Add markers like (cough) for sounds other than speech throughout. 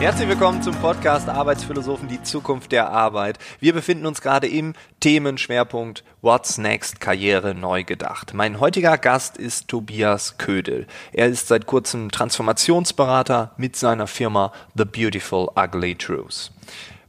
Herzlich willkommen zum Podcast Arbeitsphilosophen, die Zukunft der Arbeit. Wir befinden uns gerade im Themenschwerpunkt What's Next Karriere neu gedacht. Mein heutiger Gast ist Tobias Ködel. Er ist seit kurzem Transformationsberater mit seiner Firma The Beautiful Ugly Truth.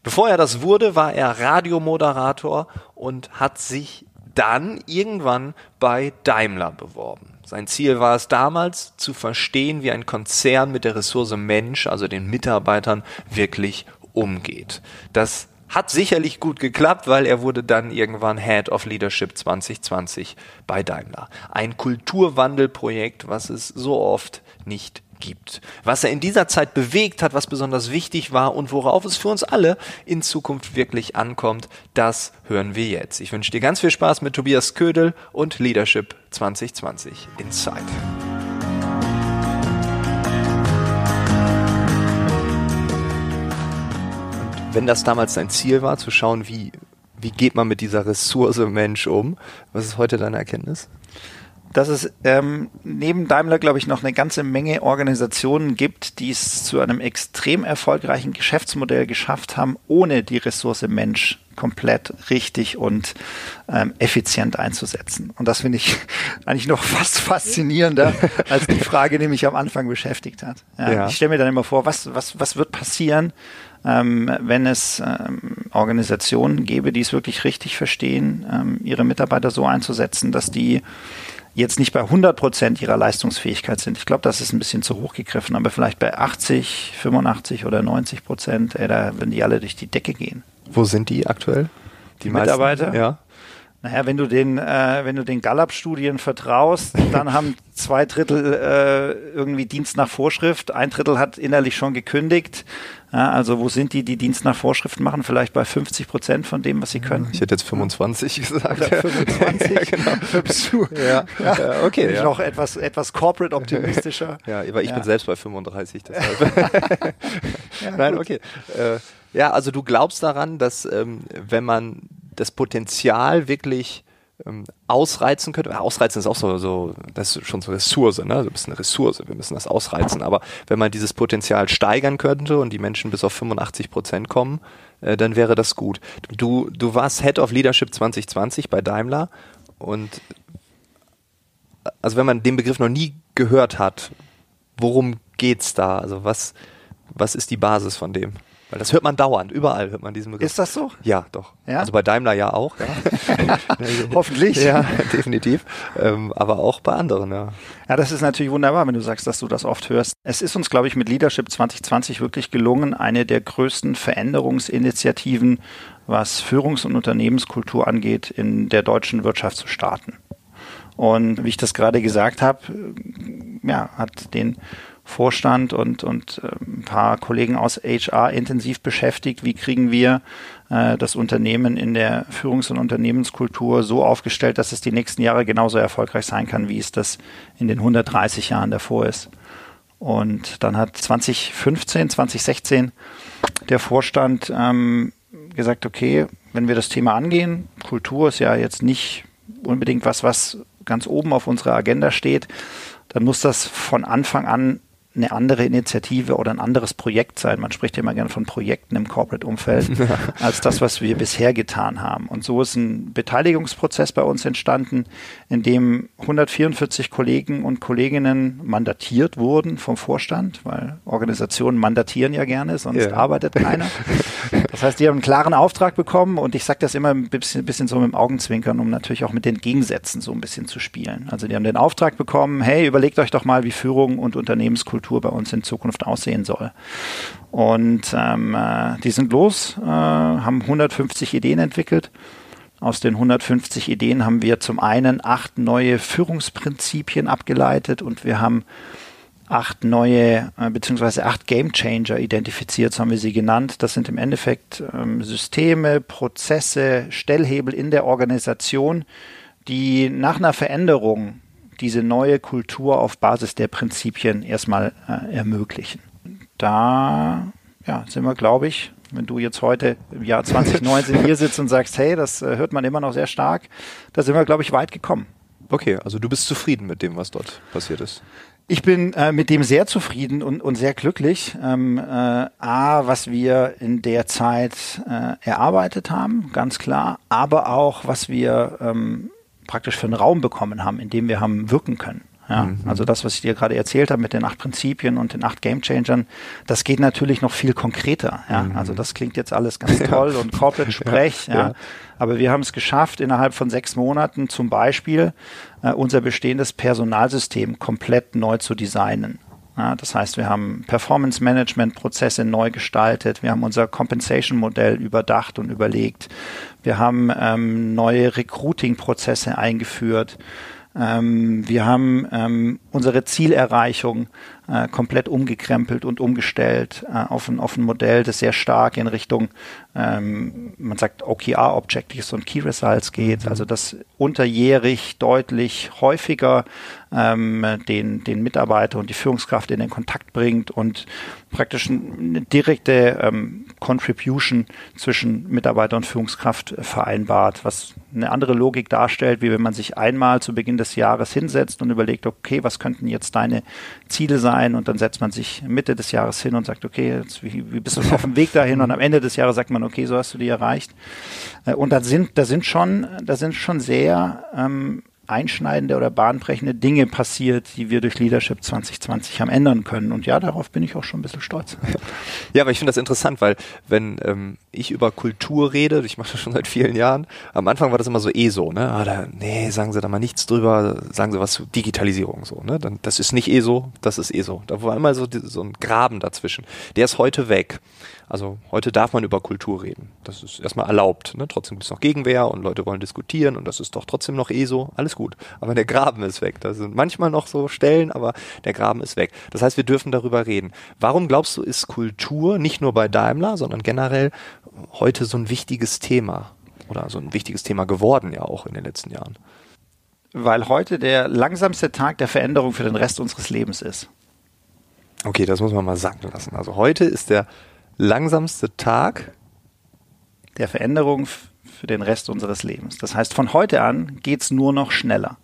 Bevor er das wurde, war er Radiomoderator und hat sich dann irgendwann bei Daimler beworben. Sein Ziel war es damals, zu verstehen, wie ein Konzern mit der Ressource Mensch, also den Mitarbeitern, wirklich umgeht. Das hat sicherlich gut geklappt, weil er wurde dann irgendwann Head of Leadership 2020 bei Daimler. Ein Kulturwandelprojekt, was es so oft nicht gibt. Was er in dieser Zeit bewegt hat, was besonders wichtig war und worauf es für uns alle in Zukunft wirklich ankommt, das hören wir jetzt. Ich wünsche dir ganz viel Spaß mit Tobias Ködel und Leadership 2020 Inside. Und wenn das damals dein Ziel war, zu schauen, wie, wie geht man mit dieser Ressource Mensch um, was ist heute deine Erkenntnis? Dass es ähm, neben Daimler, glaube ich, noch eine ganze Menge Organisationen gibt, die es zu einem extrem erfolgreichen Geschäftsmodell geschafft haben, ohne die Ressource Mensch komplett richtig und ähm, effizient einzusetzen. Und das finde ich (laughs) eigentlich noch fast faszinierender als die Frage, die mich am Anfang beschäftigt hat. Ja, ja. Ich stelle mir dann immer vor, was, was, was wird passieren, ähm, wenn es ähm, Organisationen gäbe, die es wirklich richtig verstehen, ähm, ihre Mitarbeiter so einzusetzen, dass die jetzt nicht bei 100 Prozent ihrer Leistungsfähigkeit sind. Ich glaube, das ist ein bisschen zu hoch gegriffen, aber vielleicht bei 80, 85 oder 90 Prozent, ey, da würden die alle durch die Decke gehen. Wo sind die aktuell? Die, die Mitarbeiter? Ja. Naja, wenn du den, äh, wenn du den Gallup-Studien vertraust, dann (laughs) haben zwei Drittel äh, irgendwie Dienst nach Vorschrift, ein Drittel hat innerlich schon gekündigt. Ja, also wo sind die, die Dienst nach Vorschrift machen? Vielleicht bei 50 Prozent von dem, was sie können. Ich hätte jetzt 25 gesagt. Oder 25? (laughs) ja, genau. (laughs) ja, ja, okay. Bin ich noch etwas, etwas corporate optimistischer. ja, aber ich bin selbst bei 35, deshalb. Nein, okay. Äh, ja, also du glaubst daran, dass ähm, wenn man das Potenzial wirklich ähm, ausreizen könnte. Ausreizen ist auch so, so, das ist schon so Ressource, ne? Du bist eine Ressource, wir müssen das ausreizen. Aber wenn man dieses Potenzial steigern könnte und die Menschen bis auf 85 Prozent kommen, äh, dann wäre das gut. Du, du warst Head of Leadership 2020 bei Daimler und also wenn man den Begriff noch nie gehört hat, worum geht's da? Also was, was ist die Basis von dem? Weil das hört man dauernd, überall hört man diesen Begriff. Ist das so? Ja, doch. Ja? Also bei Daimler ja auch. Ja. (laughs) (laughs) Hoffentlich. Ja, (laughs) definitiv. Ähm, aber auch bei anderen, ja. Ja, das ist natürlich wunderbar, wenn du sagst, dass du das oft hörst. Es ist uns, glaube ich, mit Leadership 2020 wirklich gelungen, eine der größten Veränderungsinitiativen, was Führungs- und Unternehmenskultur angeht, in der deutschen Wirtschaft zu starten. Und wie ich das gerade gesagt habe, ja, hat den Vorstand und, und äh, ein paar Kollegen aus HR intensiv beschäftigt. Wie kriegen wir äh, das Unternehmen in der Führungs- und Unternehmenskultur so aufgestellt, dass es die nächsten Jahre genauso erfolgreich sein kann, wie es das in den 130 Jahren davor ist. Und dann hat 2015, 2016 der Vorstand ähm, gesagt, okay, wenn wir das Thema angehen, Kultur ist ja jetzt nicht unbedingt was, was ganz oben auf unserer Agenda steht, dann muss das von Anfang an eine andere Initiative oder ein anderes Projekt sein. Man spricht ja immer gerne von Projekten im Corporate-Umfeld, (laughs) als das, was wir bisher getan haben. Und so ist ein Beteiligungsprozess bei uns entstanden, in dem 144 Kollegen und Kolleginnen mandatiert wurden vom Vorstand, weil Organisationen mandatieren ja gerne, sonst ja. arbeitet keiner. (laughs) Das heißt, die haben einen klaren Auftrag bekommen und ich sage das immer ein bisschen, bisschen so mit dem Augenzwinkern, um natürlich auch mit den Gegensätzen so ein bisschen zu spielen. Also die haben den Auftrag bekommen, hey, überlegt euch doch mal, wie Führung und Unternehmenskultur bei uns in Zukunft aussehen soll. Und ähm, äh, die sind los, äh, haben 150 Ideen entwickelt. Aus den 150 Ideen haben wir zum einen acht neue Führungsprinzipien abgeleitet und wir haben acht neue äh, beziehungsweise acht Game Changer identifiziert, so haben wir sie genannt. Das sind im Endeffekt ähm, Systeme, Prozesse, Stellhebel in der Organisation, die nach einer Veränderung diese neue Kultur auf Basis der Prinzipien erstmal äh, ermöglichen. Da ja, sind wir, glaube ich, wenn du jetzt heute im Jahr 2019 hier sitzt und sagst, hey, das äh, hört man immer noch sehr stark, da sind wir, glaube ich, weit gekommen. Okay, also du bist zufrieden mit dem, was dort passiert ist. Ich bin äh, mit dem sehr zufrieden und, und sehr glücklich. Ähm, äh, A, was wir in der Zeit äh, erarbeitet haben, ganz klar, aber auch, was wir ähm, praktisch für einen Raum bekommen haben, in dem wir haben wirken können. Ja, mhm. Also das, was ich dir gerade erzählt habe mit den acht Prinzipien und den acht Gamechangern, das geht natürlich noch viel konkreter. Ja, mhm. also das klingt jetzt alles ganz (laughs) toll und Corporate (laughs) Sprech. ja. ja. Aber wir haben es geschafft, innerhalb von sechs Monaten zum Beispiel äh, unser bestehendes Personalsystem komplett neu zu designen. Ja, das heißt, wir haben Performance-Management-Prozesse neu gestaltet, wir haben unser Compensation-Modell überdacht und überlegt, wir haben ähm, neue Recruiting-Prozesse eingeführt. Ähm, wir haben ähm, unsere Zielerreichung äh, komplett umgekrempelt und umgestellt äh, auf, ein, auf ein Modell, das sehr stark in Richtung, ähm, man sagt OKR Objectives und Key Results geht, mhm. also das unterjährig deutlich häufiger ähm, den, den Mitarbeiter und die Führungskraft in den Kontakt bringt und praktisch eine direkte ähm, Contribution zwischen Mitarbeiter und Führungskraft vereinbart, was eine andere Logik darstellt, wie wenn man sich einmal zu Beginn des Jahres hinsetzt und überlegt, okay, was könnten jetzt deine Ziele sein? ein und dann setzt man sich Mitte des Jahres hin und sagt, okay, jetzt, wie, wie bist du auf dem Weg dahin? Und am Ende des Jahres sagt man, okay, so hast du die erreicht. Äh, und da sind, da sind schon, da sind schon sehr ähm, einschneidende oder bahnbrechende Dinge passiert, die wir durch Leadership 2020 haben ändern können. Und ja, darauf bin ich auch schon ein bisschen stolz. (laughs) Ja, aber ich finde das interessant, weil wenn ähm, ich über Kultur rede, ich mache das schon seit vielen Jahren, am Anfang war das immer so eh so, ne? Ah, da, nee, sagen Sie da mal nichts drüber, sagen Sie was zu Digitalisierung so, ne? Dann, das ist nicht eh so, das ist eh so. Da war immer so, so ein Graben dazwischen. Der ist heute weg. Also heute darf man über Kultur reden. Das ist erstmal erlaubt. Ne? Trotzdem gibt es noch Gegenwehr und Leute wollen diskutieren und das ist doch trotzdem noch eh so. Alles gut. Aber der Graben ist weg. Da sind manchmal noch so Stellen, aber der Graben ist weg. Das heißt, wir dürfen darüber reden. Warum glaubst du, ist Kultur nicht nur bei Daimler, sondern generell heute so ein wichtiges Thema? Oder so ein wichtiges Thema geworden ja auch in den letzten Jahren? Weil heute der langsamste Tag der Veränderung für den Rest unseres Lebens ist. Okay, das muss man mal sagen lassen. Also heute ist der langsamste Tag der Veränderung für den Rest unseres Lebens. Das heißt, von heute an geht es nur noch schneller.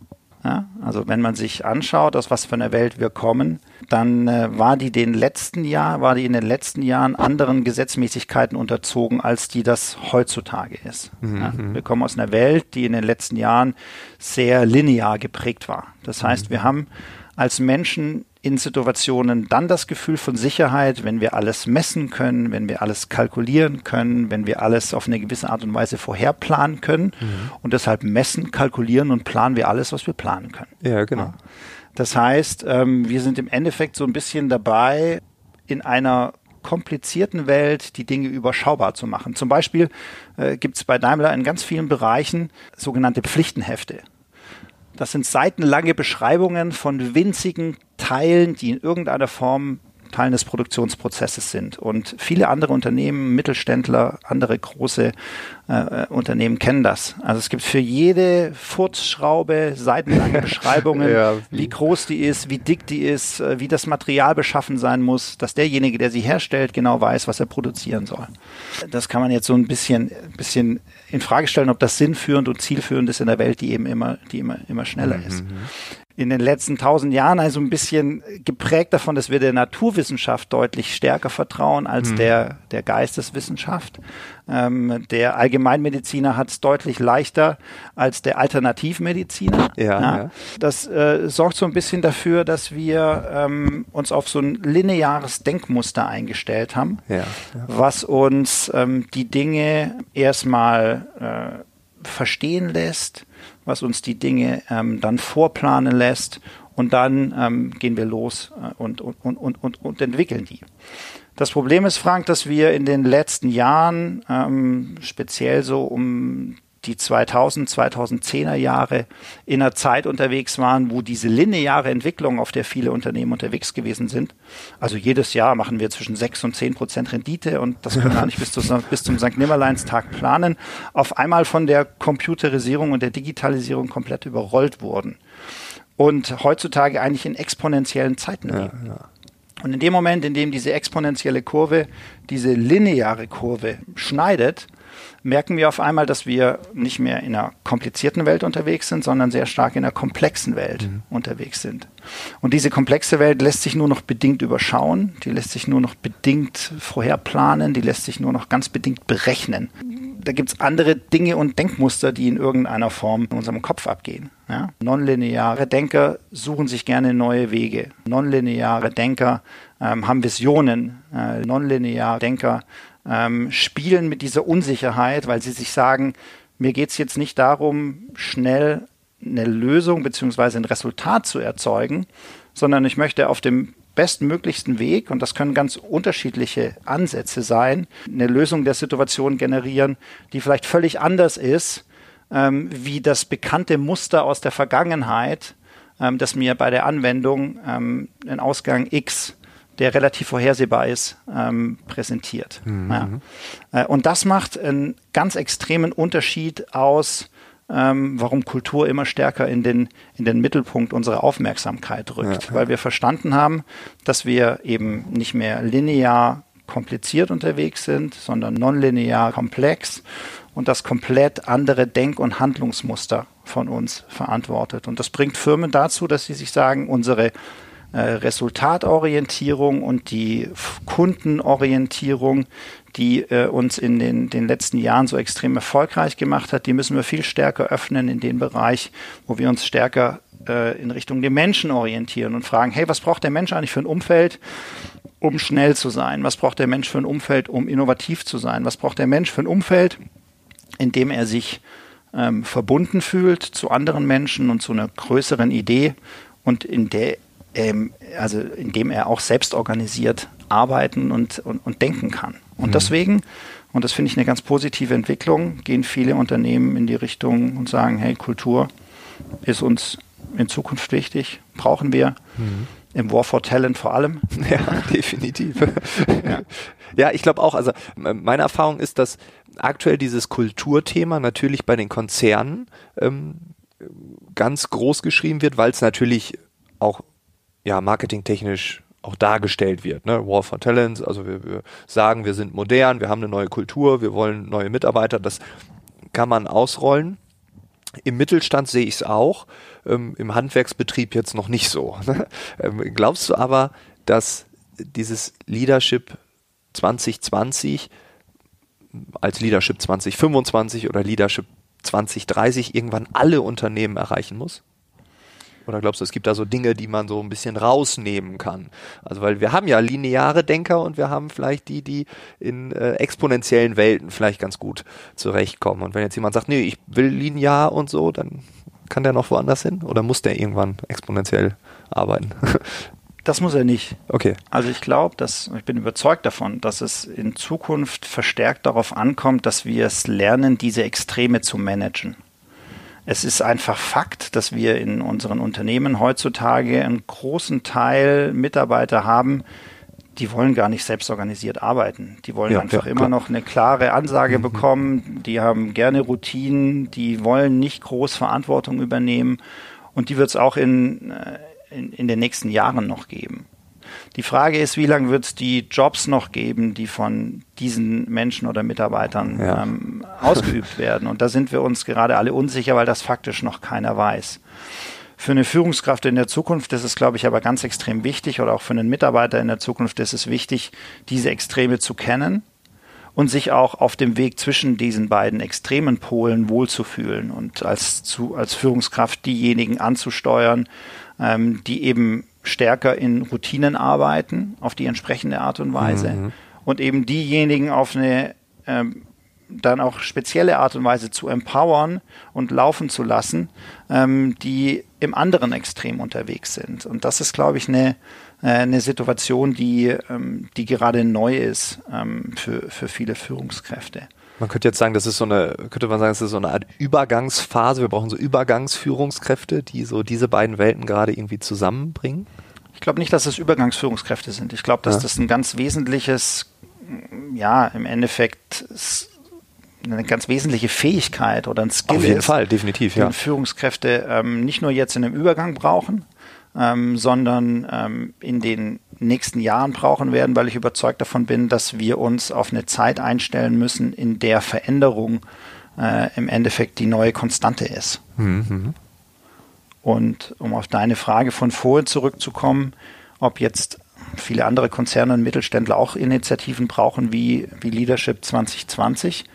Ja? Also wenn man sich anschaut, aus was für einer Welt wir kommen, dann äh, war die den letzten Jahr, war die in den letzten Jahren anderen Gesetzmäßigkeiten unterzogen, als die das heutzutage ist. Mhm. Ja? Wir kommen aus einer Welt, die in den letzten Jahren sehr linear geprägt war. Das heißt, wir haben als Menschen in Situationen dann das Gefühl von Sicherheit, wenn wir alles messen können, wenn wir alles kalkulieren können, wenn wir alles auf eine gewisse Art und Weise vorherplanen können. Mhm. Und deshalb messen, kalkulieren und planen wir alles, was wir planen können. Ja, genau. Das heißt, ähm, wir sind im Endeffekt so ein bisschen dabei, in einer komplizierten Welt die Dinge überschaubar zu machen. Zum Beispiel äh, gibt es bei Daimler in ganz vielen Bereichen sogenannte Pflichtenhefte. Das sind seitenlange Beschreibungen von winzigen Teilen, die in irgendeiner Form Teilen des Produktionsprozesses sind. Und viele andere Unternehmen, Mittelständler, andere große äh, Unternehmen kennen das. Also es gibt für jede Furzschraube seitenlange (laughs) Beschreibungen, ja, wie. wie. groß die ist, wie dick die ist, äh, wie das Material beschaffen sein muss, dass derjenige, der sie herstellt, genau weiß, was er produzieren soll. Das kann man jetzt so ein bisschen, bisschen in Frage stellen, ob das sinnführend und zielführend ist in der Welt, die eben immer, die immer, immer schneller mhm. ist in den letzten tausend Jahren also ein bisschen geprägt davon, dass wir der Naturwissenschaft deutlich stärker vertrauen als mhm. der, der Geisteswissenschaft. Ähm, der Allgemeinmediziner hat es deutlich leichter als der Alternativmediziner. Ja, ja. ja. Das äh, sorgt so ein bisschen dafür, dass wir ähm, uns auf so ein lineares Denkmuster eingestellt haben, ja, ja. was uns ähm, die Dinge erstmal äh, verstehen lässt, was uns die Dinge ähm, dann vorplanen lässt und dann ähm, gehen wir los äh, und, und, und, und, und entwickeln die. Das Problem ist, Frank, dass wir in den letzten Jahren, ähm, speziell so um die 2000, 2010er Jahre in einer Zeit unterwegs waren, wo diese lineare Entwicklung, auf der viele Unternehmen unterwegs gewesen sind. Also jedes Jahr machen wir zwischen 6 und 10 Prozent Rendite und das können wir (laughs) gar nicht bis, zu, bis zum St. Nimmerleinstag planen, auf einmal von der Computerisierung und der Digitalisierung komplett überrollt wurden. Und heutzutage eigentlich in exponentiellen Zeiten leben. Ja, ja. Und in dem Moment, in dem diese exponentielle Kurve diese lineare Kurve schneidet, merken wir auf einmal, dass wir nicht mehr in einer komplizierten Welt unterwegs sind, sondern sehr stark in einer komplexen Welt mhm. unterwegs sind. Und diese komplexe Welt lässt sich nur noch bedingt überschauen, die lässt sich nur noch bedingt vorherplanen, die lässt sich nur noch ganz bedingt berechnen. Da gibt es andere Dinge und Denkmuster, die in irgendeiner Form in unserem Kopf abgehen. Ja? Nonlineare Denker suchen sich gerne neue Wege. Nonlineare Denker ähm, haben Visionen. Äh, nonlineare Denker ähm, spielen mit dieser Unsicherheit, weil sie sich sagen, mir geht es jetzt nicht darum, schnell eine Lösung bzw. ein Resultat zu erzeugen, sondern ich möchte auf dem bestmöglichsten Weg, und das können ganz unterschiedliche Ansätze sein, eine Lösung der Situation generieren, die vielleicht völlig anders ist, ähm, wie das bekannte Muster aus der Vergangenheit, ähm, das mir bei der Anwendung ähm, einen Ausgang X der relativ vorhersehbar ist, ähm, präsentiert. Mhm. Ja. Äh, und das macht einen ganz extremen Unterschied aus, ähm, warum Kultur immer stärker in den, in den Mittelpunkt unserer Aufmerksamkeit rückt. Ja. Weil wir verstanden haben, dass wir eben nicht mehr linear kompliziert unterwegs sind, sondern nonlinear komplex und das komplett andere Denk- und Handlungsmuster von uns verantwortet. Und das bringt Firmen dazu, dass sie sich sagen, unsere äh, Resultatorientierung und die Kundenorientierung, die äh, uns in den, den letzten Jahren so extrem erfolgreich gemacht hat, die müssen wir viel stärker öffnen in den Bereich, wo wir uns stärker äh, in Richtung den Menschen orientieren und fragen, hey, was braucht der Mensch eigentlich für ein Umfeld, um schnell zu sein? Was braucht der Mensch für ein Umfeld, um innovativ zu sein? Was braucht der Mensch für ein Umfeld, in dem er sich ähm, verbunden fühlt zu anderen Menschen und zu einer größeren Idee und in der ähm, also indem er auch selbst organisiert arbeiten und, und, und denken kann. Und mhm. deswegen, und das finde ich eine ganz positive Entwicklung, gehen viele Unternehmen in die Richtung und sagen, hey, Kultur ist uns in Zukunft wichtig, brauchen wir. Mhm. Im War for Talent vor allem. (laughs) Ja, definitiv. ja. ja, ich glaube auch, also meine Erfahrung ist, dass aktuell dieses Kulturthema natürlich bei den Konzernen ähm, ganz groß geschrieben wird, weil es natürlich auch ja, marketingtechnisch auch dargestellt wird. Ne? War for Talents, also wir, wir sagen, wir sind modern, wir haben eine neue Kultur, wir wollen neue Mitarbeiter, das kann man ausrollen. Im Mittelstand sehe ich es auch, ähm, im Handwerksbetrieb jetzt noch nicht so. (laughs) Ne? Ähm, glaubst du aber, dass dieses Leadership 2020 als Leadership 2025 oder Leadership 2030 irgendwann alle Unternehmen erreichen muss? Oder glaubst du, es gibt da so Dinge, die man so ein bisschen rausnehmen kann? Also, weil wir haben ja lineare Denker und wir haben vielleicht die, die in äh, exponentiellen Welten vielleicht ganz gut zurechtkommen. Und wenn jetzt jemand sagt, nee, ich will linear und so, dann kann der noch woanders hin? Oder muss der irgendwann exponentiell arbeiten? (laughs) Das muss er nicht. Okay. Also ich glaube, dass ich bin überzeugt davon, dass es in Zukunft verstärkt darauf ankommt, dass wir es lernen, diese Extreme zu managen. Es ist einfach Fakt, dass wir in unseren Unternehmen heutzutage einen großen Teil Mitarbeiter haben, die wollen gar nicht selbst organisiert arbeiten. Die wollen ja, einfach ja, immer noch eine klare Ansage mhm. bekommen. Die haben gerne Routinen. Die wollen nicht groß Verantwortung übernehmen. Und die wird es auch in, äh, in, in den nächsten Jahren noch geben. Die Frage ist, wie lange wird es die Jobs noch geben, die von diesen Menschen oder Mitarbeitern ja. ähm, ausgeübt (laughs) werden? Und da sind wir uns gerade alle unsicher, weil das faktisch noch keiner weiß. Für eine Führungskraft in der Zukunft ist es, glaube ich, aber ganz extrem wichtig oder auch für einen Mitarbeiter in der Zukunft ist es wichtig, diese Extreme zu kennen und sich auch auf dem Weg zwischen diesen beiden extremen Polen wohlzufühlen und als, zu, als Führungskraft diejenigen anzusteuern, ähm, die eben stärker in Routinen arbeiten, auf die entsprechende Art und Weise. Mhm. Und eben diejenigen auf eine ähm, dann auch spezielle Art und Weise zu empowern und laufen zu lassen, ähm, die im anderen Extrem unterwegs sind. Und das ist, glaube ich, eine, äh, eine Situation, die, ähm, die gerade neu ist ähm, für, für viele Führungskräfte. Man könnte jetzt sagen, das ist so eine, könnte man sagen, das ist so eine Art Übergangsphase. Wir brauchen so Übergangsführungskräfte, die so diese beiden Welten gerade irgendwie zusammenbringen. Ich glaube nicht, dass es Übergangsführungskräfte sind. Ich glaube, dass ja. das ein ganz wesentliches, ja, im Endeffekt eine ganz wesentliche Fähigkeit oder ein Skill Auf jeden ist, Fall, definitiv, den Führungskräfte ähm, nicht nur jetzt in einem Übergang brauchen, ähm, sondern ähm, in den nächsten Jahren brauchen werden, weil ich überzeugt davon bin, dass wir uns auf eine Zeit einstellen müssen, in der Veränderung äh, im Endeffekt die neue Konstante ist. Mhm. Und um auf deine Frage von vorhin zurückzukommen, ob jetzt viele andere Konzerne und Mittelständler auch Initiativen brauchen wie, wie Leadership 2020.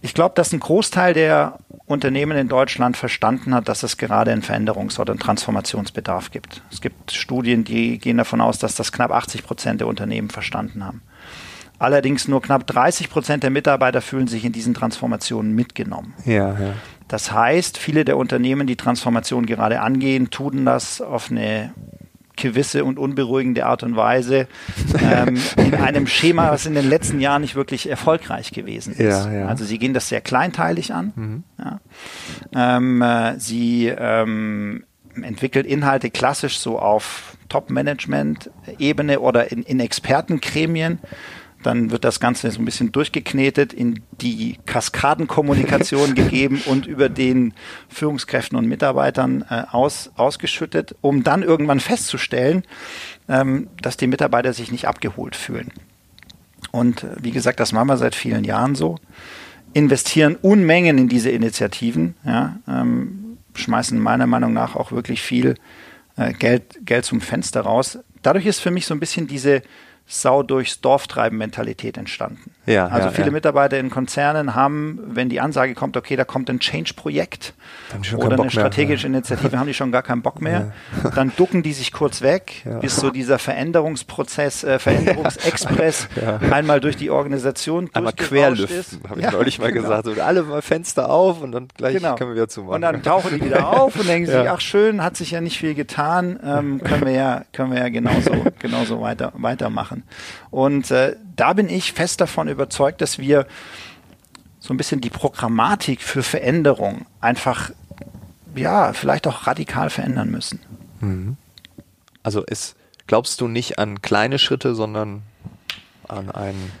Ich glaube, dass ein Großteil der Unternehmen in Deutschland verstanden hat, dass es gerade einen Veränderungs- oder einen Transformationsbedarf gibt. Es gibt Studien, die gehen davon aus, dass das knapp 80 Prozent der Unternehmen verstanden haben. Allerdings nur knapp 30 Prozent der Mitarbeiter fühlen sich in diesen Transformationen mitgenommen. Ja, ja. Das heißt, viele der Unternehmen, die Transformation gerade angehen, tun das auf eine gewisse und unberuhigende Art und Weise ähm, in einem Schema, was in den letzten Jahren nicht wirklich erfolgreich gewesen ist. Ja, ja. Also sie gehen das sehr kleinteilig an. Mhm. Ja. Ähm, äh, sie ähm, entwickelt Inhalte klassisch so auf Top-Management-Ebene oder in, in Expertengremien dann wird das Ganze so ein bisschen durchgeknetet, in die Kaskadenkommunikation (laughs) gegeben und über den Führungskräften und Mitarbeitern äh, aus, ausgeschüttet, um dann irgendwann festzustellen, ähm, dass die Mitarbeiter sich nicht abgeholt fühlen. Und äh, wie gesagt, das machen wir seit vielen Jahren so. Investieren Unmengen in diese Initiativen, ja, ähm, schmeißen meiner Meinung nach auch wirklich viel äh, Geld, Geld zum Fenster raus. Dadurch ist für mich so ein bisschen diese Sau durchs Dorf treiben Mentalität entstanden. Ja, also ja, viele ja. Mitarbeiter in Konzernen haben, wenn die Ansage kommt, okay, da kommt ein Change-Projekt oder eine strategische mehr, Initiative, haben die schon gar keinen Bock mehr. Dann ducken die sich kurz weg, (laughs) bis so dieser Veränderungsprozess, äh, Veränderungsexpress (laughs) einmal durch die Organisation Einmal querlüften, habe ich neulich mal genau. gesagt. So, alle mal Fenster auf und dann gleich genau. können wir wieder zumachen. Und dann tauchen die wieder auf und denken (laughs) sich, ach schön, hat sich ja nicht viel getan, ähm, können wir ja, können wir ja genauso, genauso weiter, weitermachen machen. Und äh, da bin ich fest davon überzeugt, dass wir so ein bisschen die Programmatik für Veränderung einfach, ja, vielleicht auch radikal verändern müssen. Mhm. Also es glaubst du nicht an kleine Schritte, sondern an einen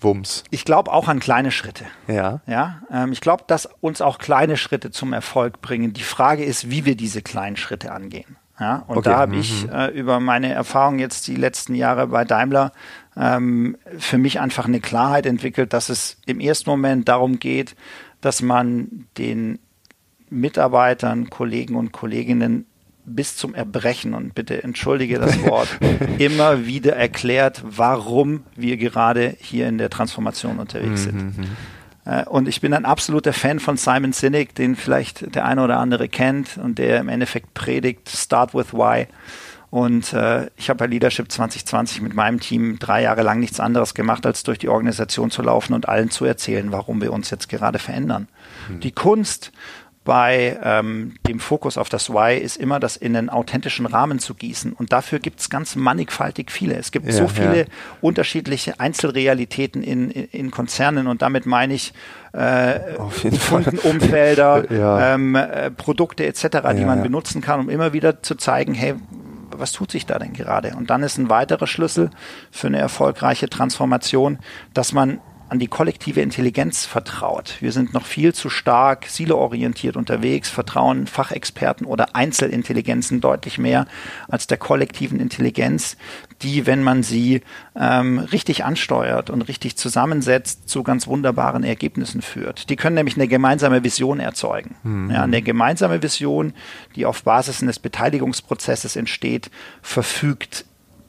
Wumms. Ich glaube auch an kleine Schritte. Ja. Ja. Ähm, ich glaube, dass uns auch kleine Schritte zum Erfolg bringen. Die Frage ist, wie wir diese kleinen Schritte angehen. Ja, und okay. da habe ich mhm. äh, über meine Erfahrung jetzt die letzten Jahre bei Daimler ähm, für mich einfach eine Klarheit entwickelt, dass es im ersten Moment darum geht, dass man den Mitarbeitern, Kollegen und Kolleginnen bis zum Erbrechen und bitte entschuldige das (laughs) Wort, immer wieder erklärt, warum wir gerade hier in der Transformation unterwegs sind. Mhm, mhm. Äh, und ich bin ein absoluter Fan von Simon Sinek, den vielleicht der eine oder andere kennt und der im Endeffekt predigt, Start with Why. Und äh, ich habe bei Leadership 2020 mit meinem Team drei Jahre lang nichts anderes gemacht, als durch die Organisation zu laufen und allen zu erzählen, warum wir uns jetzt gerade verändern. Hm. Die Kunst bei ähm, dem Fokus auf das Why ist immer, das in einen authentischen Rahmen zu gießen. Und dafür gibt es ganz mannigfaltig viele. Es gibt ja, so viele ja. unterschiedliche Einzelrealitäten in, in, in, Konzernen und damit meine ich äh, Kundenumfelder, (laughs) ja. ähm, äh, Produkte etc., die man benutzen kann, um immer wieder zu zeigen, hey, was tut sich da denn gerade? Und dann ist ein weiterer Schlüssel für eine erfolgreiche Transformation, dass man an die kollektive Intelligenz vertraut. Wir sind noch viel zu stark siloorientiert unterwegs, vertrauen Fachexperten oder Einzelintelligenzen deutlich mehr als der kollektiven Intelligenz, die, wenn man sie ähm, richtig ansteuert und richtig zusammensetzt, zu ganz wunderbaren Ergebnissen führt. Die können nämlich eine gemeinsame Vision erzeugen. Mhm. Ja, eine gemeinsame Vision, die auf Basis eines Beteiligungsprozesses entsteht, verfügt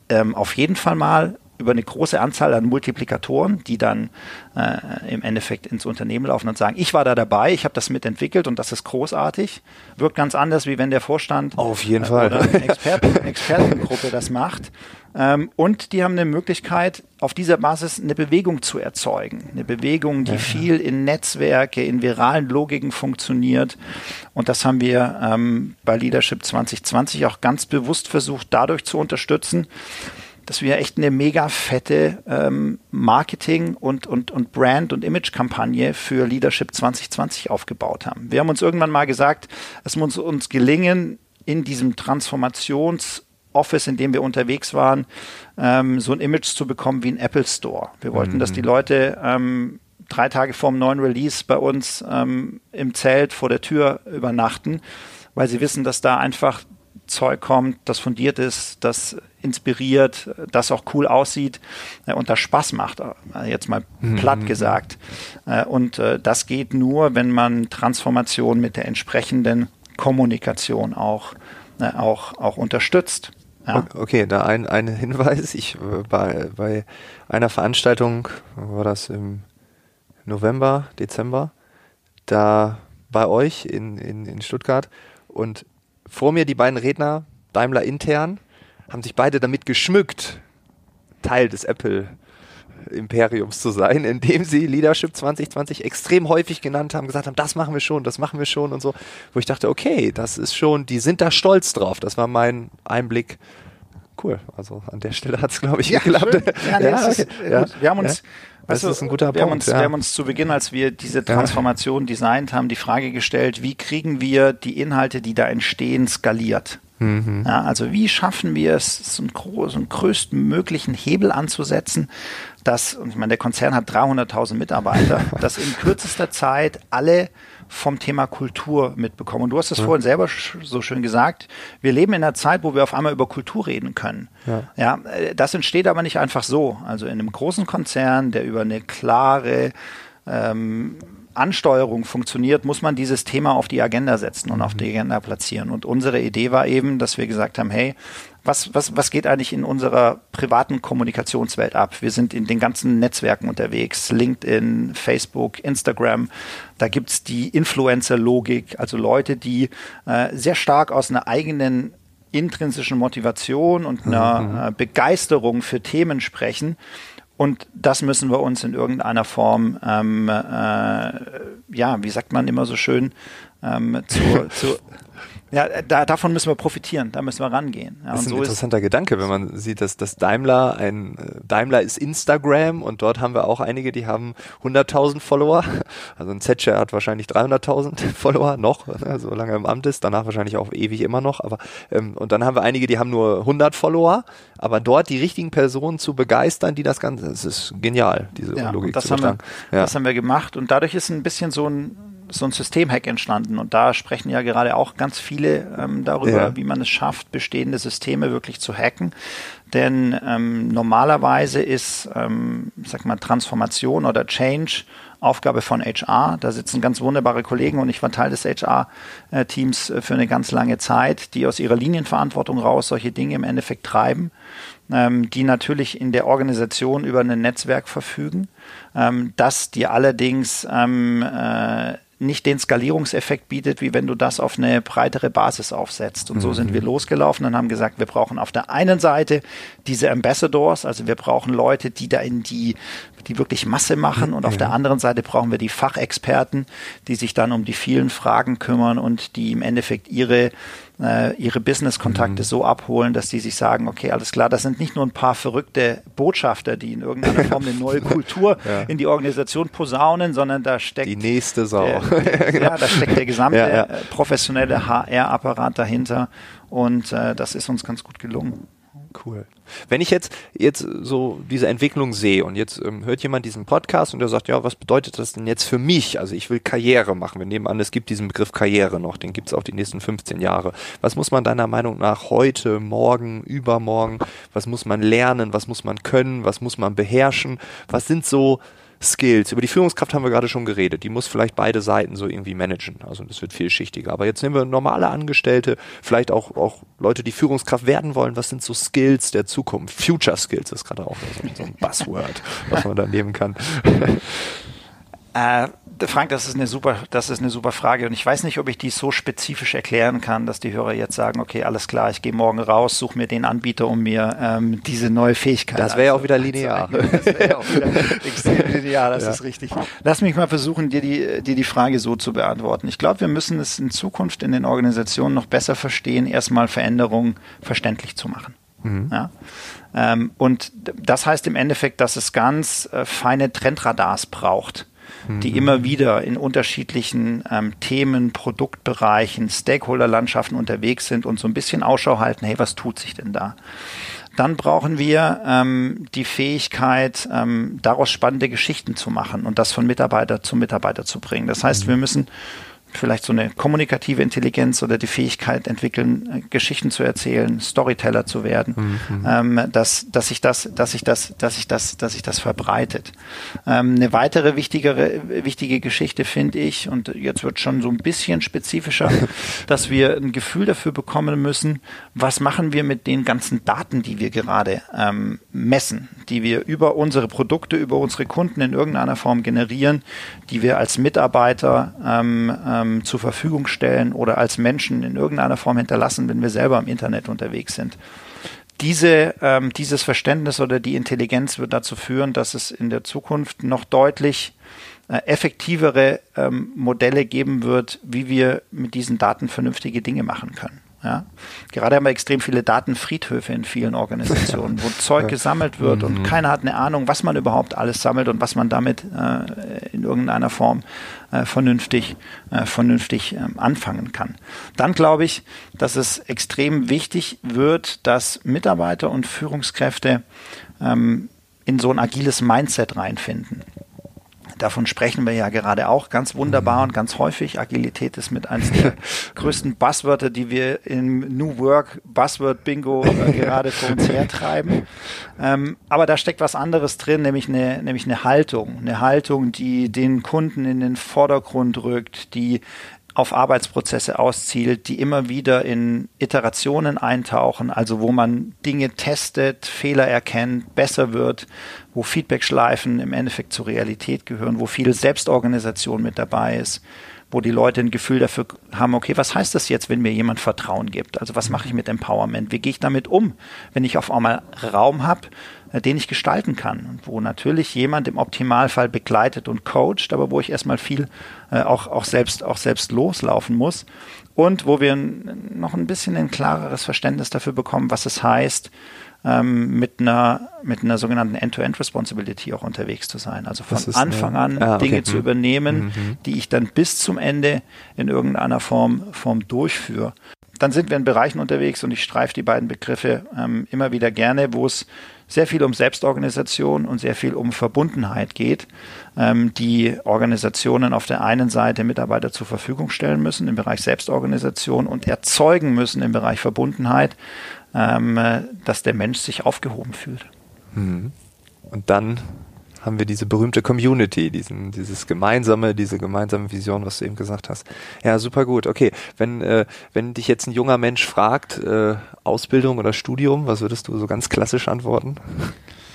ähm, auf jeden Fall mal über eine große Anzahl an Multiplikatoren, die dann äh, im Endeffekt ins Unternehmen laufen und sagen, ich war da dabei, ich habe das mitentwickelt und das ist großartig. Wirkt ganz anders, wie wenn der Vorstand auf jeden äh, Fall oder eine Experten, (laughs) Expertengruppe das macht. Ähm, und die haben eine Möglichkeit, auf dieser Basis eine Bewegung zu erzeugen. Eine Bewegung, die ja. viel in Netzwerke, in viralen Logiken funktioniert. Und das haben wir ähm, bei Leadership 2020 auch ganz bewusst versucht, dadurch zu unterstützen, dass wir echt eine mega fette ähm, Marketing- und, und, und Brand- und Image-Kampagne für Leadership 2020 aufgebaut haben. Wir haben uns irgendwann mal gesagt, es muss uns gelingen, in diesem Transformations- Office, in dem wir unterwegs waren, ähm, so ein Image zu bekommen wie ein Apple Store. Wir wollten, mhm. dass die Leute ähm, drei Tage vor dem neuen Release bei uns ähm, im Zelt vor der Tür übernachten, weil sie wissen, dass da einfach Zeug kommt, das fundiert ist, das inspiriert, das auch cool aussieht äh, und das Spaß macht, äh, jetzt mal mhm. platt gesagt. Äh, und das geht nur, wenn man Transformation mit der entsprechenden Kommunikation auch, auch, auch unterstützt. Ja. Okay, da ein, ein Hinweis. Ich bei, bei einer Veranstaltung, war das im November, Dezember, da bei euch in, in, in Stuttgart und vor mir die beiden Redner, Daimler intern, haben sich beide damit geschmückt, Teil des Apple Imperiums zu sein, (laughs) indem sie Leadership 2020 extrem häufig genannt haben, gesagt haben, das machen wir schon, das machen wir schon und so, wo ich dachte, okay, das ist schon, die sind da stolz drauf. Das war mein Einblick. Cool. Also an der Stelle hat es, glaube ich, ja, geklappt. Ja, (laughs) ja, okay. ja, Wir haben uns, ja. Das ist ein guter wir Punkt. Haben uns, ja. Wir haben uns zu Beginn, als wir diese Transformation designt haben, die Frage gestellt, wie kriegen wir die Inhalte, die da entstehen, skaliert? Mhm. Ja, also wie schaffen wir es, so einen, so einen größtmöglichen Hebel anzusetzen, dass, und ich meine, der Konzern hat 300.000 Mitarbeiter, (laughs) dass in kürzester Zeit alle vom Thema Kultur mitbekommen. Und du hast es ja. vorhin selber so schön gesagt. Wir leben in einer Zeit, wo wir auf einmal über Kultur reden können. Ja. ja, äh, das entsteht aber nicht einfach so. Also in einem großen Konzern, der über eine klare ähm, Ansteuerung funktioniert, muss man dieses Thema auf die Agenda setzen und auf die Agenda platzieren. Und unsere Idee war eben, dass wir gesagt haben, hey, was, was, was geht eigentlich in unserer privaten Kommunikationswelt ab? Wir sind in den ganzen Netzwerken unterwegs, LinkedIn, Facebook, Instagram. Da gibt's die Influencer-Logik, also Leute, die äh, sehr stark aus einer eigenen intrinsischen Motivation und einer mhm. äh, Begeisterung für Themen sprechen und das müssen wir uns in irgendeiner Form, ähm, äh, ja, wie sagt man immer so schön, ähm, zu, (laughs) zu ja, da, davon müssen wir profitieren, da müssen wir rangehen. Ja, das ist ein so interessanter ist Gedanke, wenn man sieht, dass das Daimler ein Daimler ist Instagram und dort haben wir auch einige, die haben 100.000 Follower. (laughs) Also ein Zetscher hat wahrscheinlich 300.000 (laughs) Follower noch, ne, solange er im Amt ist. Danach wahrscheinlich auch ewig immer noch. Aber ähm, und dann haben wir einige, die haben nur 100 Follower. Aber dort die richtigen Personen zu begeistern, die das Ganze, das ist genial, diese ja, Logik das zu haben wir, ja. Das haben wir gemacht und dadurch ist ein bisschen so ein so ein Systemhack entstanden. Und da sprechen ja gerade auch ganz viele ähm, darüber, ja. wie man es schafft, bestehende Systeme wirklich zu hacken. Denn ähm, normalerweise ist, ähm, sag mal, Transformation oder Change Aufgabe von HR. Da sitzen ganz wunderbare Kollegen und ich war Teil des HR-Teams äh, für eine ganz lange Zeit, die aus ihrer Linienverantwortung raus solche Dinge im Endeffekt treiben, ähm, die natürlich in der Organisation über ein Netzwerk verfügen, ähm, das die allerdings ähm, äh, nicht den Skalierungseffekt bietet, wie wenn du das auf eine breitere Basis aufsetzt. Und mhm. so sind wir losgelaufen und haben gesagt, wir brauchen auf der einen Seite diese Ambassadors, also wir brauchen Leute, die da in die, die wirklich Masse machen und auf der anderen Seite brauchen wir die Fachexperten, die sich dann um die vielen Fragen kümmern und die im Endeffekt ihre äh, ihre Business-Kontakte mhm. so abholen, dass die sich sagen, okay, alles klar, das sind nicht nur ein paar verrückte Botschafter, die in irgendeiner Form eine neue (laughs) Kultur ja. in die Organisation posaunen, sondern da steckt die nächste Sau. Der, (laughs) ja, da steckt der gesamte ja, ja. professionelle HR-Apparat dahinter und äh, das ist uns ganz gut gelungen. Cool. Wenn ich jetzt, jetzt so diese Entwicklung sehe und jetzt ähm, hört jemand diesen Podcast und der sagt, ja, was bedeutet das denn jetzt für mich? Also ich will Karriere machen. Wir nehmen an, es gibt diesen Begriff Karriere noch, den gibt es auch die nächsten 15 Jahre. Was muss man deiner Meinung nach heute, morgen, übermorgen, was muss man lernen, was muss man können, was muss man beherrschen? Was sind so Skills. Über die Führungskraft haben wir gerade schon geredet. Die muss vielleicht beide Seiten so irgendwie managen. Also das wird vielschichtiger. Aber jetzt nehmen wir normale Angestellte, vielleicht auch, auch Leute, die Führungskraft werden wollen. Was sind so Skills der Zukunft? Future Skills ist gerade auch so ein Buzzword, was man da nehmen kann. Äh, Frank, das ist eine super, das ist eine super Frage und ich weiß nicht, ob ich die so spezifisch erklären kann, dass die Hörer jetzt sagen, okay, alles klar, ich gehe morgen raus, suche mir den Anbieter, um mir ähm, diese neue Fähigkeit. Das wäre ja auch wieder linear. Das wäre ja auch wieder (laughs) extrem linear, das ja. ist richtig. Lass mich mal versuchen, dir die, dir die Frage so zu beantworten. Ich glaube, wir müssen es in Zukunft in den Organisationen noch besser verstehen, erstmal Veränderungen verständlich zu machen. Mhm. Ja? Ähm, und das heißt im Endeffekt, dass es ganz äh, feine Trendradars braucht die immer wieder in unterschiedlichen ähm, Themen, Produktbereichen, Stakeholderlandschaften unterwegs sind und so ein bisschen Ausschau halten, hey, was tut sich denn da? Dann brauchen wir ähm, die Fähigkeit, ähm, daraus spannende Geschichten zu machen und das von Mitarbeiter zu Mitarbeiter zu bringen. Das heißt, wir müssen vielleicht so eine kommunikative Intelligenz oder die Fähigkeit entwickeln, äh, Geschichten zu erzählen, Storyteller zu werden, mhm. ähm, dass, dass sich das, dass sich das, dass sich das, dass sich das verbreitet. Ähm, eine weitere wichtigere, wichtige Geschichte finde ich, und jetzt wird schon so ein bisschen spezifischer, (laughs) dass wir ein Gefühl dafür bekommen müssen, was machen wir mit den ganzen Daten, die wir gerade ähm, messen, die wir über unsere Produkte, über unsere Kunden in irgendeiner Form generieren, die wir als Mitarbeiter ähm, ähm, zur Verfügung stellen oder als Menschen in irgendeiner Form hinterlassen, wenn wir selber im Internet unterwegs sind. Diese, ähm, dieses Verständnis oder die Intelligenz wird dazu führen, dass es in der Zukunft noch deutlich äh, effektivere ähm, Modelle geben wird, wie wir mit diesen Daten vernünftige Dinge machen können. Ja? Gerade haben wir extrem viele Datenfriedhöfe in vielen Organisationen, wo (laughs) Zeug gesammelt wird und mhm. keiner hat eine Ahnung, was man überhaupt alles sammelt und was man damit äh, in irgendeiner Form äh, vernünftig, äh, vernünftig ähm, anfangen kann. Dann glaube ich, dass es extrem wichtig wird, dass Mitarbeiter und Führungskräfte ähm, in so ein agiles Mindset reinfinden. Davon sprechen wir ja gerade auch ganz wunderbar und ganz häufig. Agilität ist mit eines der (laughs) größten Buzzwörter, die wir im New Work Buzzword Bingo äh, (laughs) gerade vor uns hertreiben. Ähm, aber da steckt was anderes drin, nämlich eine, nämlich eine Haltung. Eine Haltung, die den Kunden in den Vordergrund rückt, die auf Arbeitsprozesse auszielt, die immer wieder in Iterationen eintauchen, also wo man Dinge testet, Fehler erkennt, besser wird, wo Feedbackschleifen im Endeffekt zur Realität gehören, wo viel Selbstorganisation mit dabei ist, wo die Leute ein Gefühl dafür haben, okay, was heißt das jetzt, wenn mir jemand Vertrauen gibt? Also was mache ich mit Empowerment? Wie gehe ich damit um, wenn ich auf einmal Raum habe, den ich gestalten kann und wo natürlich jemand im Optimalfall begleitet und coacht, aber wo ich erstmal viel äh, auch, auch, selbst, auch selbst loslaufen muss und wo wir noch ein bisschen ein klareres Verständnis dafür bekommen, was es heißt, ähm, mit einer mit einer sogenannten End-to-End-Responsibility auch unterwegs zu sein. Also von Anfang an ah, okay. Dinge mhm. zu übernehmen, mhm, mhm. die ich dann bis zum Ende in irgendeiner Form, Form durchführe. Dann sind wir in Bereichen unterwegs und ich streife die beiden Begriffe ähm, immer wieder gerne, wo es sehr viel um Selbstorganisation und sehr viel um Verbundenheit geht, ähm, die Organisationen auf der einen Seite Mitarbeiter zur Verfügung stellen müssen im Bereich Selbstorganisation und erzeugen müssen im Bereich Verbundenheit, ähm, äh, dass der Mensch sich aufgehoben fühlt. Mhm. Und dann haben wir diese berühmte Community, diesen, dieses gemeinsame, diese gemeinsame Vision, was du eben gesagt hast. Ja, super gut. Okay, wenn, äh, wenn dich jetzt ein junger Mensch fragt, äh, Ausbildung oder Studium, was würdest du so ganz klassisch antworten?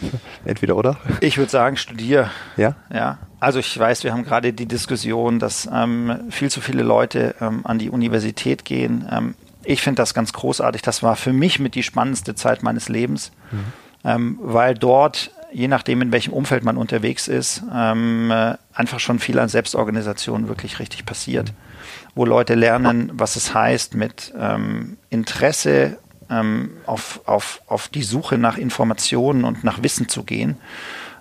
(laughs) Entweder oder? Ich würde sagen, studier. Ja? Ja. Also ich weiß, wir haben gerade die Diskussion, dass ähm, viel zu viele Leute ähm, an die Universität gehen. Ähm, ich finde das ganz großartig. Das war für mich mit die spannendste Zeit meines Lebens, mhm. ähm, weil dort je nachdem, in welchem Umfeld man unterwegs ist, ähm, äh, einfach schon viel an Selbstorganisation wirklich richtig passiert. Wo Leute lernen, was es heißt, mit ähm, Interesse ähm, auf, auf, auf die Suche nach Informationen und nach Wissen zu gehen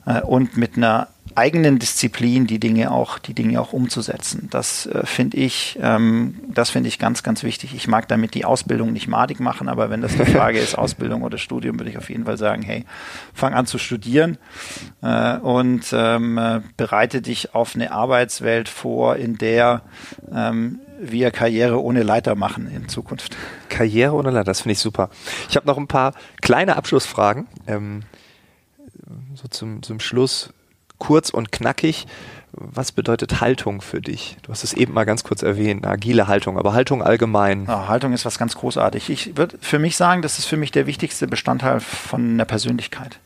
äh, und mit einer eigenen Disziplin die Dinge auch, die Dinge auch umzusetzen. Das äh, finde ich, ähm, das finde ich ganz, ganz wichtig. Ich mag damit die Ausbildung nicht madig machen, aber wenn das die (laughs) Frage ist, Ausbildung oder Studium, würde ich auf jeden Fall sagen, hey, fang an zu studieren äh, und ähm, äh, bereite dich auf eine Arbeitswelt vor, in der ähm, wir Karriere ohne Leiter machen in Zukunft. Karriere ohne Leiter, das finde ich super. Ich habe noch ein paar kleine Abschlussfragen. Ähm, so zum, zum Schluss kurz und knackig. Was bedeutet Haltung für dich? Du hast es eben mal ganz kurz erwähnt, agile Haltung, aber Haltung allgemein. Ja, Haltung ist was ganz großartig. Ich würde für mich sagen, das ist für mich der wichtigste Bestandteil von der Persönlichkeit.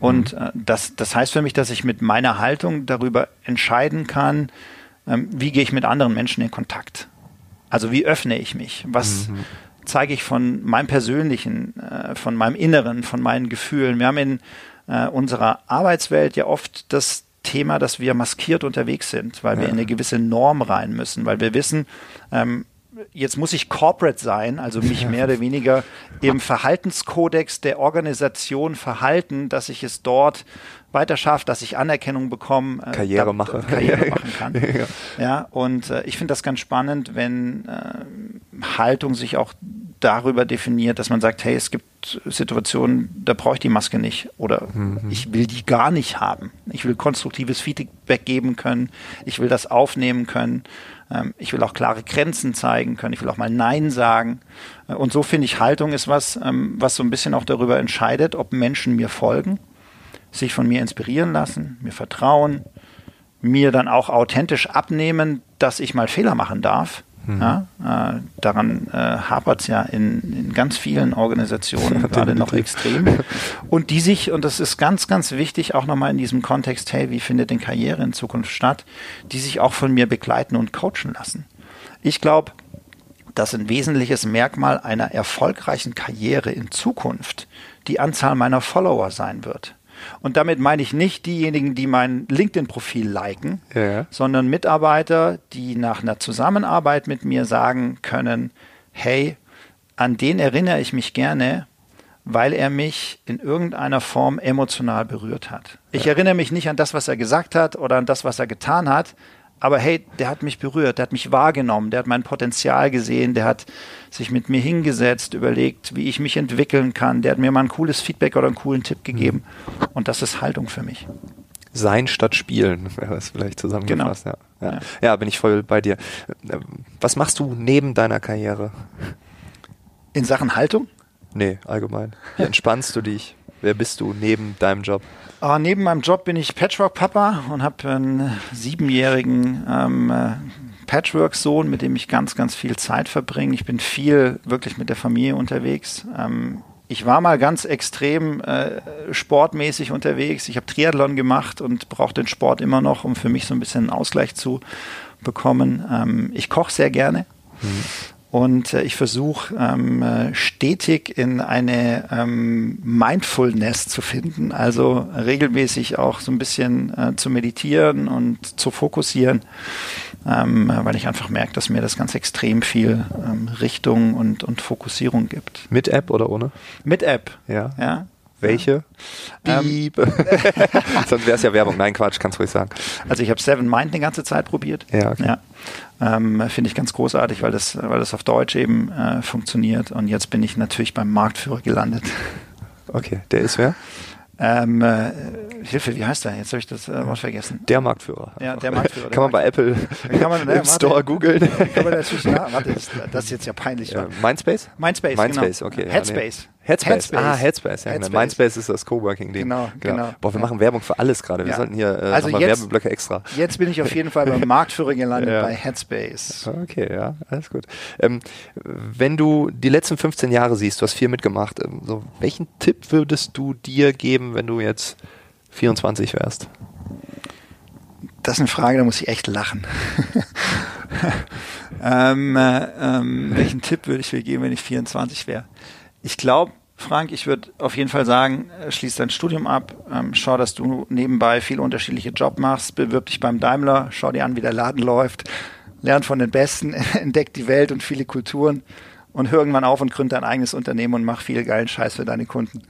Und mhm. äh, das, das heißt für mich, dass ich mit meiner Haltung darüber entscheiden kann, ähm, wie gehe ich mit anderen Menschen in Kontakt. Also wie öffne ich mich? Was mhm. zeige ich von meinem Persönlichen, äh, von meinem Inneren, von meinen Gefühlen? Wir haben in äh, unserer Arbeitswelt ja oft das Thema, dass wir maskiert unterwegs sind, weil ja. wir in eine gewisse Norm rein müssen, weil wir wissen, ähm, jetzt muss ich corporate sein, also mich mehr oder weniger im Verhaltenskodex der Organisation verhalten, dass ich es dort weiter schaffe, dass ich Anerkennung bekomme, äh, Karriere mache, Karriere (laughs) machen kann. ja. ja. und äh, ich finde das ganz spannend, wenn äh, Haltung sich auch darüber definiert, dass man sagt, hey, es gibt Situationen, da brauche ich die Maske nicht oder mhm. ich will die gar nicht haben. Ich will konstruktives Feedback geben können, ich will das aufnehmen können ich will auch klare Grenzen zeigen können. Ich will auch mal Nein sagen. Äh, und so finde ich, Haltung ist was, ähm, was so ein bisschen auch darüber entscheidet, ob Menschen mir folgen, sich von mir inspirieren lassen, mir vertrauen, mir dann auch authentisch abnehmen, dass ich mal Fehler machen darf Mhm. Ja, äh, daran äh, hapert es ja in, in, ganz vielen Organisationen (laughs) gerade noch extrem. Und die sich, und das ist ganz, ganz wichtig, auch nochmal in diesem Kontext, hey, wie findet denn Karriere in Zukunft statt, die sich auch von mir begleiten und coachen lassen. Ich glaube, dass ein wesentliches Merkmal einer erfolgreichen Karriere in Zukunft die Anzahl meiner Follower sein wird. Und damit meine ich nicht diejenigen, die mein LinkedIn-Profil liken, ja. sondern Mitarbeiter, die nach einer Zusammenarbeit mit mir sagen können, hey, an den erinnere ich mich gerne, weil er mich in irgendeiner Form emotional berührt hat. Ich ja. erinnere mich nicht an das, was er gesagt hat oder an das, was er getan hat, aber hey, der hat mich berührt, der hat mich wahrgenommen, der hat mein Potenzial gesehen, der hat sich mit mir hingesetzt, überlegt, wie ich mich entwickeln kann, der hat mir mal ein cooles Feedback oder einen coolen Tipp gegeben. Und das ist Haltung für mich. Sein statt spielen, (laughs) wäre es vielleicht zusammengefasst. Genau. Ja. Ja. ja, bin ich voll bei dir. Was machst du neben deiner Karriere? In Sachen Haltung? Nee, allgemein. Wie entspannst du dich? Wer bist du neben deinem Job? Uh, neben meinem Job bin ich Patchwork-Papa und habe einen siebenjährigen ähm, äh, Patchwork-Sohn, mit dem ich ganz, ganz viel Zeit verbringe. Ich bin viel wirklich mit der Familie unterwegs. Ähm, ich war mal ganz extrem äh, sportmäßig unterwegs. Ich habe Triathlon gemacht und brauche den Sport immer noch, um für mich so ein bisschen einen Ausgleich zu bekommen. Ähm, ich koche sehr gerne. Mhm. Und äh, ich versuche ähm, äh, stetig in eine ähm, Mindfulness zu finden, also regelmäßig auch so ein bisschen äh, zu meditieren und zu fokussieren, ähm, weil ich einfach merke, dass mir das ganz extrem viel ähm, Richtung und, und Fokussierung gibt. Mit App oder ohne? Mit App. Ja. ja. Welche? Ähm, (laughs) Sonst wäre es ja Werbung. Nein, Quatsch, kannst du ruhig sagen. Also ich habe Seven Mind die ganze Zeit probiert. Ja, okay. ja. Ähm, Finde ich ganz großartig, weil das, weil das auf Deutsch eben äh, funktioniert. Und jetzt bin ich natürlich beim Marktführer gelandet. (laughs) Okay, der ist wer? Ähm, äh, Hilfe, wie heißt der? Jetzt habe ich das äh, Wort vergessen. Der Marktführer. Ja, der Marktführer. kann man bei Apple kann man, ne, (laughs) im Store googeln. Kann man natürlich, na, warte, das, das ist jetzt ja peinlich. Ja, Mindspace? Mindspace, Mindspace, genau. okay. Headspace. Ja, nee. Headspace. Headspace. Ah, Headspace. Ja, Headspace. Mindspace ist das Coworking-Ding. Genau, genau, genau. Boah, wir machen Werbung für alles gerade. Wir ja. sollten hier äh, also nochmal Werbeblöcke extra. Jetzt bin ich auf jeden Fall beim (laughs) Marktführer gelandet ja. bei Headspace. Okay, ja, alles gut. Ähm, wenn du die letzten 15 Jahre siehst, du hast viel mitgemacht, ähm, so, welchen Tipp würdest du dir geben, wenn du jetzt 24 wärst? Das ist eine Frage, da muss ich echt lachen. (laughs) ähm, äh, ähm, welchen Tipp würde ich mir geben, wenn ich 24 wäre? Ich glaube, Frank, ich würde auf jeden Fall sagen, äh, schließ dein Studium ab, ähm, schau, dass du nebenbei viele unterschiedliche Jobs machst, bewirb dich beim Daimler, schau dir an, wie der Laden läuft, lern von den Besten, (laughs) entdeck die Welt und viele Kulturen und hör irgendwann auf und gründe dein eigenes Unternehmen und mach viel geilen Scheiß für deine Kunden.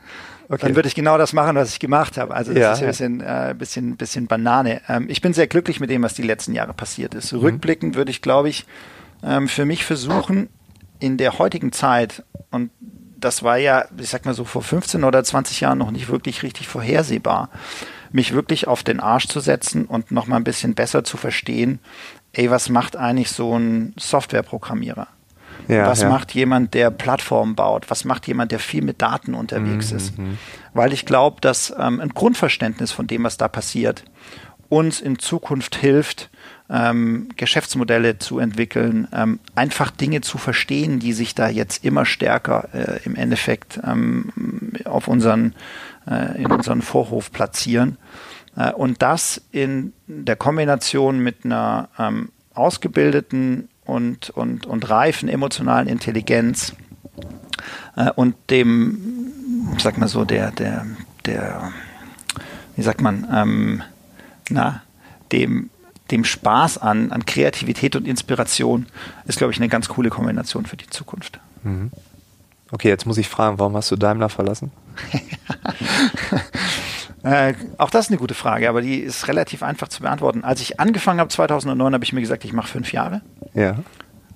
Okay. Dann würde ich genau das machen, was ich gemacht habe. Also das ja, ist ein bisschen, äh, bisschen, bisschen Banane. Ähm, ich bin sehr glücklich mit dem, was die letzten Jahre passiert ist. Mhm. Rückblickend würde ich, glaube ich, ähm, für mich versuchen, in der heutigen Zeit, und das war ja, ich sag mal so vor 15 oder 20 Jahren noch nicht wirklich richtig vorhersehbar, mich wirklich auf den Arsch zu setzen und noch mal ein bisschen besser zu verstehen, ey, was macht eigentlich so ein Softwareprogrammierer? Ja, was ja. macht jemand, der Plattformen baut? Was macht jemand, der viel mit Daten unterwegs mhm, ist? Mhm. Weil ich glaube, dass ähm, ein Grundverständnis von dem, was da passiert, uns in Zukunft hilft, ähm, Geschäftsmodelle zu entwickeln, ähm, einfach Dinge zu verstehen, die sich da jetzt immer stärker äh, im Endeffekt ähm, auf unseren, äh, in unseren Vorhof platzieren. Äh, und das in der Kombination mit einer ähm, ausgebildeten und, und, und reifen emotionalen Intelligenz äh, und dem, sag mal so, der, der, der, wie sagt man, ähm, na, dem, dem Spaß an, an Kreativität und Inspiration ist, glaube ich, eine ganz coole Kombination für die Zukunft. Mhm. Okay, jetzt muss ich fragen, warum hast du Daimler verlassen? (laughs) Äh, auch das ist eine gute Frage, aber die ist relativ einfach zu beantworten. Als ich angefangen habe 2009, habe ich mir gesagt, ich mache fünf Jahre. Ja.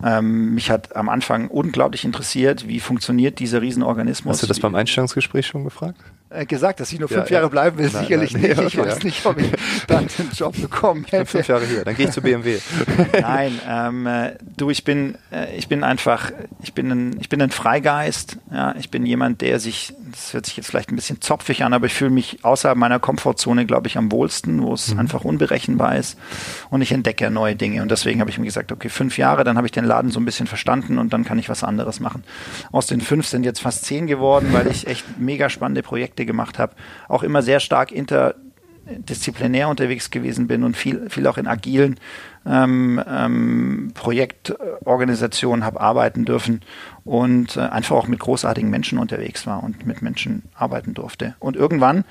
Ähm, mich hat am Anfang unglaublich interessiert, wie funktioniert dieser Riesenorganismus. Hast du das beim Einstellungsgespräch schon gefragt? Äh, gesagt, dass ich nur fünf ja, Jahre ja. bleiben will. Nein, Sicherlich nein, nicht. Nee, okay, ich weiß nicht, ob ich dann den Job bekommen hätte. Fünf Jahre hier, dann gehe ich zu BMW. (laughs) nein, ähm, äh, du, ich bin, äh, ich bin einfach, ich bin ein, ich bin ein Freigeist. Ja, ich bin jemand, der sich, das hört sich jetzt vielleicht ein bisschen zopfig an, aber ich fühle mich außerhalb meiner Komfortzone, glaube ich, am wohlsten, wo es mhm. einfach unberechenbar ist. Und ich entdecke neue Dinge. Und deswegen habe ich mir gesagt, okay, fünf Jahre, dann habe ich den Laden so ein bisschen verstanden und dann kann ich was anderes machen. Aus den fünf sind jetzt fast zehn geworden, weil ich echt mega spannende Projekte gemacht habe. Auch immer sehr stark interdisziplinär unterwegs gewesen bin und viel, viel auch in agilen ähm, ähm, Projektorganisationen habe arbeiten dürfen und äh, einfach auch mit großartigen Menschen unterwegs war und mit Menschen arbeiten durfte. Und irgendwann,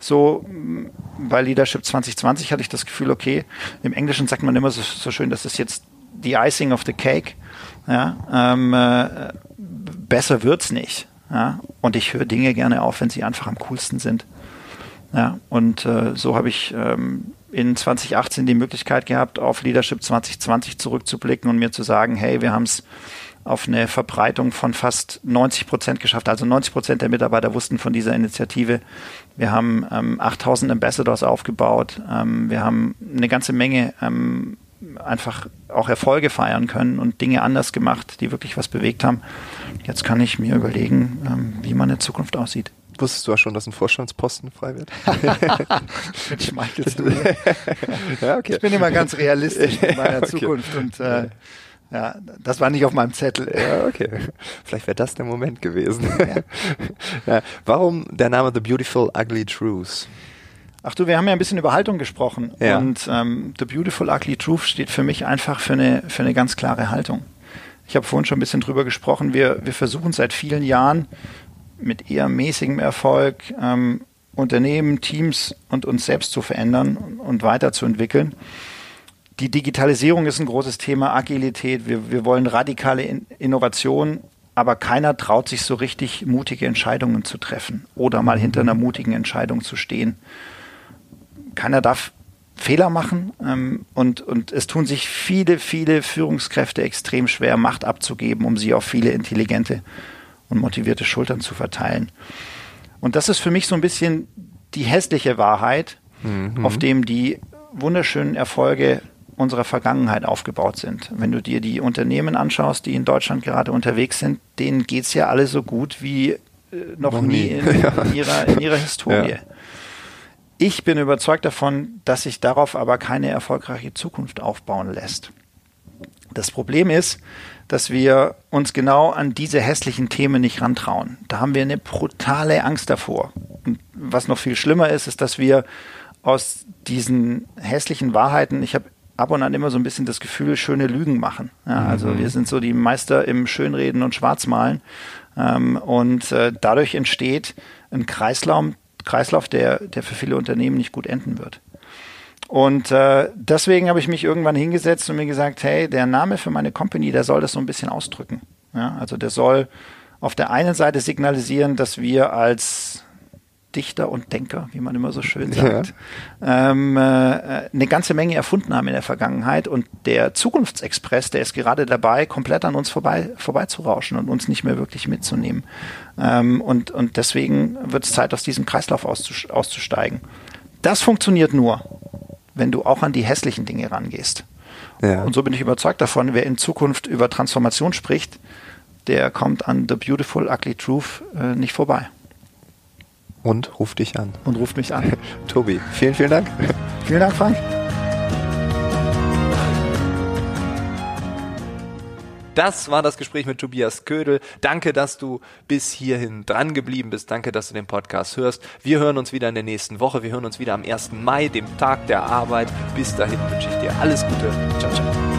so mm, bei Leadership 2020 hatte ich das Gefühl, okay, im Englischen sagt man immer so, so schön, das ist jetzt die Icing of the Cake. Ja, ähm, äh, besser wird's nicht. Ja, und ich höre Dinge gerne auf, wenn sie einfach am coolsten sind. Ja, und äh, so habe ich ähm, in 2018 die Möglichkeit gehabt, auf Leadership 2020 zurückzublicken und mir zu sagen, hey, wir haben es auf eine Verbreitung von fast 90 Prozent geschafft. Also 90 Prozent der Mitarbeiter wussten von dieser Initiative. Wir haben ähm, 8000 Ambassadors aufgebaut. Ähm, wir haben eine ganze Menge ähm, einfach auch Erfolge feiern können und Dinge anders gemacht, die wirklich was bewegt haben. Jetzt kann ich mir überlegen, ähm, wie meine Zukunft aussieht. Wusstest du ja schon, dass ein Vorstandsposten frei wird? Mit schmeichelst du ja, okay. Ich bin immer ganz realistisch in meiner (laughs) okay. Zukunft und äh, ja, das war nicht auf meinem Zettel. Ja, okay. Vielleicht wäre das der Moment gewesen. Ja. (laughs) ja. Warum der Name The Beautiful Ugly Truth? Ach du, wir haben ja ein bisschen über Haltung gesprochen. Ja. Und ähm, The Beautiful Ugly Truth steht für mich einfach für eine, für eine ganz klare Haltung. Ich habe vorhin schon ein bisschen drüber gesprochen. Wir, wir versuchen seit vielen Jahren mit eher mäßigem Erfolg ähm, Unternehmen, Teams und uns selbst zu verändern und weiterzuentwickeln. Die Digitalisierung ist ein großes Thema, Agilität. Wir, wir wollen radikale In Innovation, aber keiner traut sich so richtig, mutige Entscheidungen zu treffen oder mal hinter einer mutigen Entscheidung zu stehen. Keiner darf Fehler machen ähm, und, und es tun sich viele, viele Führungskräfte extrem schwer, Macht abzugeben, um sie auf viele intelligente und motivierte Schultern zu verteilen. Und das ist für mich so ein bisschen die hässliche Wahrheit, mhm. auf dem die wunderschönen Erfolge unserer Vergangenheit aufgebaut sind. Wenn du dir die Unternehmen anschaust, die in Deutschland gerade unterwegs sind, denen geht es ja alle so gut wie äh, noch, noch, nie, in, in, (laughs) ihrer, in ihrer Historie. Ja. Ich bin überzeugt davon, dass sich darauf aber keine erfolgreiche Zukunft aufbauen lässt. Das Problem ist, dass wir uns genau an diese hässlichen Themen nicht rantrauen. Da haben wir eine brutale Angst davor. Und was noch viel schlimmer ist, ist, dass wir aus diesen hässlichen Wahrheiten, ich habe ab und an immer so ein bisschen das Gefühl, schöne Lügen machen. Ja, also mhm. wir sind so die Meister im Schönreden und Schwarzmalen. Ähm, und äh, dadurch entsteht ein Kreislauf, Kreislauf der, der für viele Unternehmen nicht gut enden wird. Und äh, deswegen habe ich mich irgendwann hingesetzt und mir gesagt, hey, der Name für meine Company, der soll das so ein bisschen ausdrücken. Ja, also der soll auf der einen Seite signalisieren, dass wir als Dichter und Denker, wie man immer so schön sagt, ja. ähm, äh, eine ganze Menge erfunden haben in der Vergangenheit und der Zukunftsexpress, der ist gerade dabei, komplett an uns vorbei vorbeizurauschen und uns nicht mehr wirklich mitzunehmen. Ähm, und, und deswegen wird es Zeit, aus diesem Kreislauf auszusteigen. Das funktioniert nur, wenn du auch an die hässlichen Dinge rangehst. Ja. Und so bin ich überzeugt davon, wer in Zukunft über Transformation spricht, der kommt an The Beautiful Ugly Truth äh, nicht vorbei. Und ruft dich an. Und ruft mich an. (laughs) Tobi, vielen, vielen Dank. Vielen Dank, Frank. Das war das Gespräch mit Tobias Ködel. Danke, dass du bis hierhin dran geblieben bist. Danke, dass du den Podcast hörst. Wir hören uns wieder in der nächsten Woche. Wir hören uns wieder am 1. Mai, dem Tag der Arbeit. Bis dahin wünsche ich dir alles Gute. Ciao, ciao.